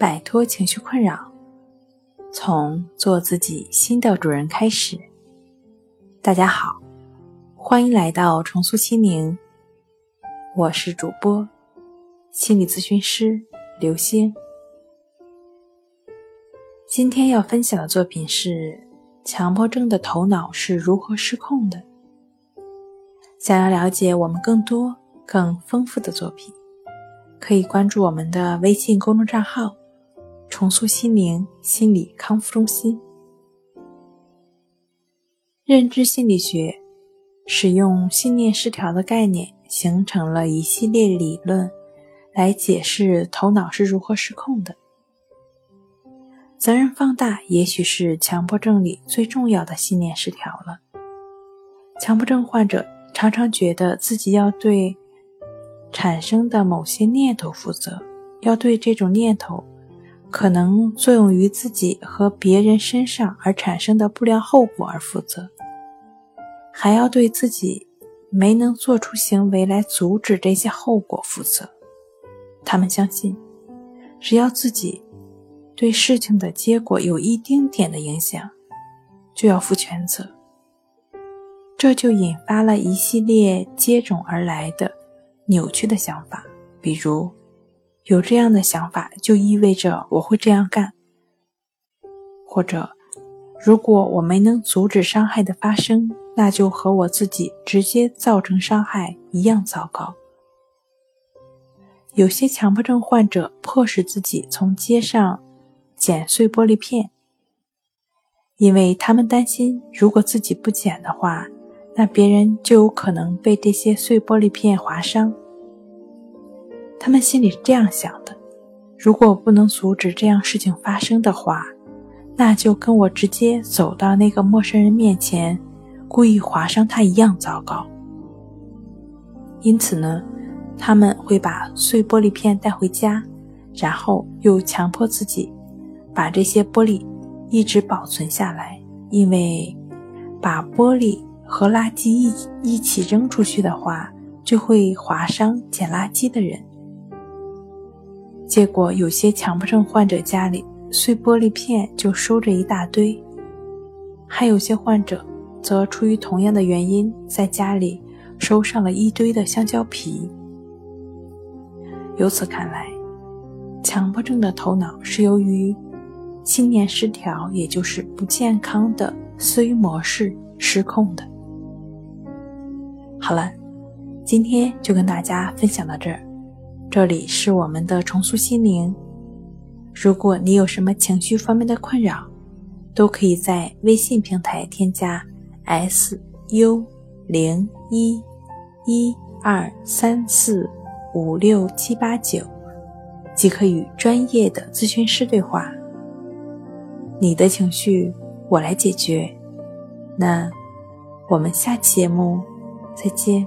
摆脱情绪困扰，从做自己新的主人开始。大家好，欢迎来到重塑心灵，我是主播心理咨询师刘星。今天要分享的作品是：强迫症的头脑是如何失控的。想要了解我们更多、更丰富的作品。可以关注我们的微信公众账号“重塑心灵心理康复中心”。认知心理学使用信念失调的概念，形成了一系列理论，来解释头脑是如何失控的。责任放大，也许是强迫症里最重要的信念失调了。强迫症患者常常觉得自己要对。产生的某些念头负责，要对这种念头可能作用于自己和别人身上而产生的不良后果而负责，还要对自己没能做出行为来阻止这些后果负责。他们相信，只要自己对事情的结果有一丁点的影响，就要负全责。这就引发了一系列接踵而来的。扭曲的想法，比如有这样的想法，就意味着我会这样干；或者如果我没能阻止伤害的发生，那就和我自己直接造成伤害一样糟糕。有些强迫症患者迫使自己从街上捡碎玻璃片，因为他们担心，如果自己不捡的话，那别人就有可能被这些碎玻璃片划伤。他们心里是这样想的：如果不能阻止这样事情发生的话，那就跟我直接走到那个陌生人面前，故意划伤他一样糟糕。因此呢，他们会把碎玻璃片带回家，然后又强迫自己把这些玻璃一直保存下来，因为把玻璃和垃圾一一起扔出去的话，就会划伤捡垃圾的人。结果，有些强迫症患者家里碎玻璃片就收着一大堆，还有些患者则出于同样的原因，在家里收上了一堆的香蕉皮。由此看来，强迫症的头脑是由于信念失调，也就是不健康的思维模式失控的。好了，今天就跟大家分享到这儿。这里是我们的重塑心灵。如果你有什么情绪方面的困扰，都可以在微信平台添加 s u 零一一二三四五六七八九，即可与专业的咨询师对话。你的情绪我来解决。那我们下期节目再见。